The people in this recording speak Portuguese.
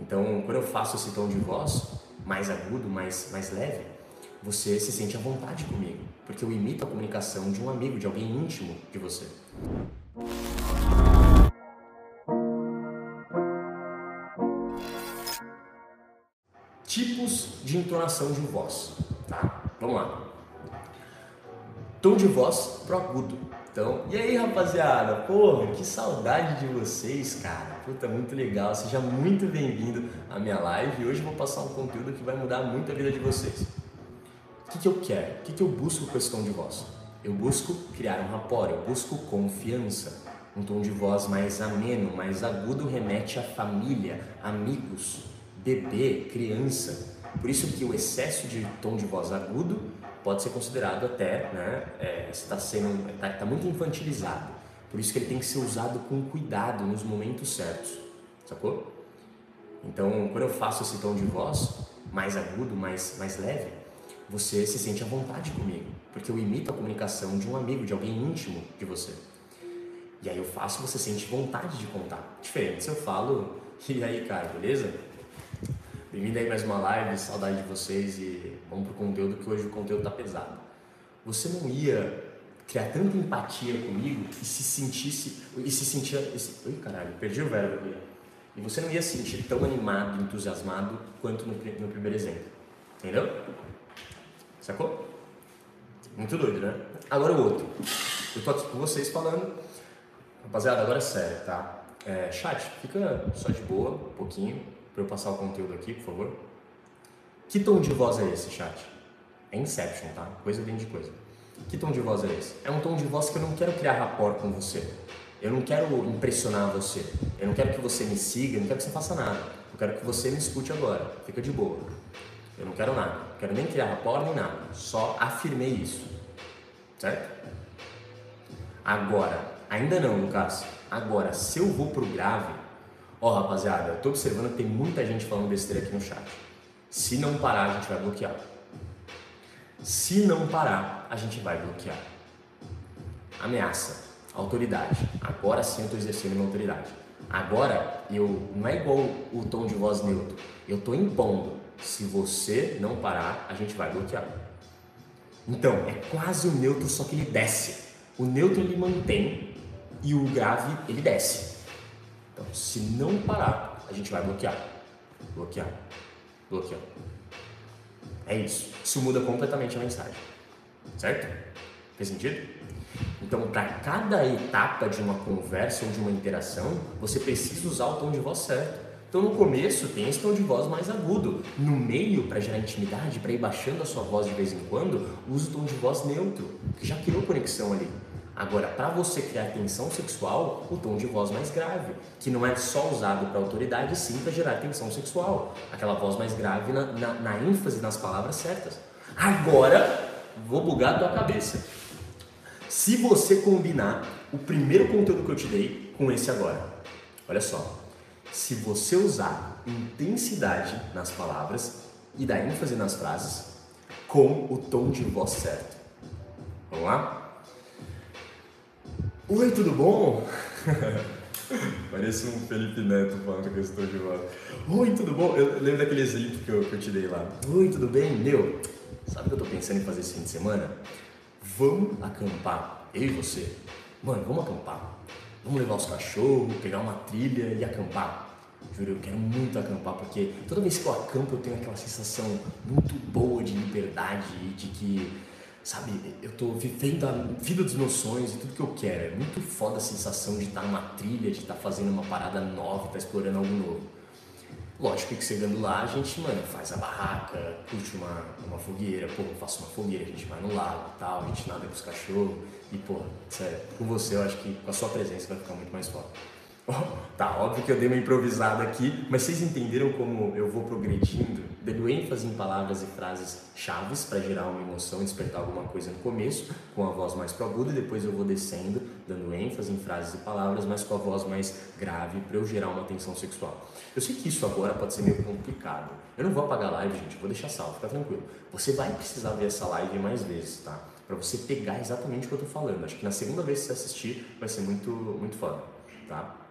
Então, quando eu faço esse tom de voz mais agudo, mais, mais leve, você se sente à vontade comigo, porque eu imito a comunicação de um amigo, de alguém íntimo de você. Tipos de entonação de voz, tá? Vamos lá. Tom de voz pro agudo. Então, e aí rapaziada, porra, que saudade de vocês, cara. Puta, muito legal. Seja muito bem-vindo à minha live. E hoje eu vou passar um conteúdo que vai mudar muito a vida de vocês. O que, que eu quero? O que, que eu busco com esse tom de voz? Eu busco criar um rapport, eu busco confiança. Um tom de voz mais ameno, mais agudo remete à família, amigos, bebê, criança. Por isso que o excesso de tom de voz agudo pode ser considerado até, né, é, está sendo, está tá muito infantilizado. Por isso que ele tem que ser usado com cuidado nos momentos certos, sacou? Então, quando eu faço esse tom de voz mais agudo, mais, mais leve, você se sente à vontade comigo, porque eu imito a comunicação de um amigo, de alguém íntimo de você. E aí eu faço, você sente vontade de contar. Diferente se eu falo, e aí, cara, beleza? Bem-vindo aí mais uma live, saudade de vocês e vamos pro conteúdo que hoje o conteúdo tá pesado. Você não ia criar tanta empatia comigo e se sentisse e se sentia esse, ui caralho, perdi o verbo aqui. E você não ia se sentir tão animado, entusiasmado quanto no, no primeiro exemplo. Entendeu? Sacou? Muito doido, né? Agora o outro. Eu tô aqui com vocês falando. Rapaziada, agora é sério, tá? É, chat, fica só de boa, um pouquinho para eu passar o conteúdo aqui, por favor. Que tom de voz é esse, chat? É Inception, tá? Coisa dentro de coisa. Que tom de voz é esse? É um tom de voz que eu não quero criar rapport com você. Eu não quero impressionar você. Eu não quero que você me siga, eu não quero que você faça nada. Eu quero que você me escute agora. Fica de boa. Eu não quero nada. Não quero nem criar rapport nem nada. Só afirmei isso. Certo? Agora, ainda não, Lucas. Agora, se eu vou pro grave, Ó, oh, rapaziada, eu tô observando que tem muita gente falando besteira aqui no chat. Se não parar, a gente vai bloquear. Se não parar, a gente vai bloquear. Ameaça, autoridade. Agora sim eu estou exercendo minha autoridade. Agora eu não é igual o tom de voz neutro. Eu estou impondo. Se você não parar, a gente vai bloquear. Então é quase o neutro, só que ele desce. O neutro ele mantém e o grave ele desce. Então, se não parar, a gente vai bloquear. Bloquear. Bloquear. É isso. Isso muda completamente a mensagem. Certo? Fez sentido? Então, para cada etapa de uma conversa ou de uma interação, você precisa usar o tom de voz certo. Então, no começo, tem esse tom de voz mais agudo. No meio, para gerar intimidade, para ir baixando a sua voz de vez em quando, use o tom de voz neutro, que já criou conexão ali. Agora, para você criar tensão sexual, o tom de voz mais grave, que não é só usado para autoridade, sim para gerar tensão sexual. Aquela voz mais grave na, na, na, ênfase nas palavras certas. Agora, vou bugar a tua cabeça. Se você combinar o primeiro conteúdo que eu te dei com esse agora, olha só. Se você usar intensidade nas palavras e dar ênfase nas frases com o tom de voz certo. Vamos lá? Oi, tudo bom? Parece um Felipe Neto falando que eu estou de volta. Oi, tudo bom? Eu lembro daquele exemplo que eu, que eu te dei lá. Oi, tudo bem? Meu, sabe o que eu tô pensando em fazer esse fim de semana? Vamos acampar, eu e você. Mano, vamos acampar. Vamos levar os cachorros, pegar uma trilha e acampar. Juro, eu quero muito acampar porque toda vez que eu acampo eu tenho aquela sensação muito boa de liberdade e de que sabe, eu tô vivendo a vida dos meus sonhos e tudo que eu quero. É muito foda a sensação de estar numa trilha, de estar fazendo uma parada nova, estar explorando algo novo. Lógico que chegando lá, a gente, mano, faz a barraca, curte uma, uma fogueira, pô, faço uma fogueira, a gente vai no lago e tal, a gente nada com os cachorros. E, pô, sério, com você eu acho que com a sua presença vai ficar muito mais foda. Tá, óbvio que eu dei uma improvisada aqui, mas vocês entenderam como eu vou progredindo, dando ênfase em palavras e frases chaves para gerar uma emoção despertar alguma coisa no começo, com a voz mais pro agudo, e depois eu vou descendo, dando ênfase em frases e palavras, mas com a voz mais grave para eu gerar uma tensão sexual. Eu sei que isso agora pode ser meio complicado. Eu não vou apagar a live, gente, vou deixar salvo, fica tranquilo. Você vai precisar ver essa live mais vezes, tá? Para você pegar exatamente o que eu tô falando. Acho que na segunda vez que você assistir vai ser muito, muito foda, tá?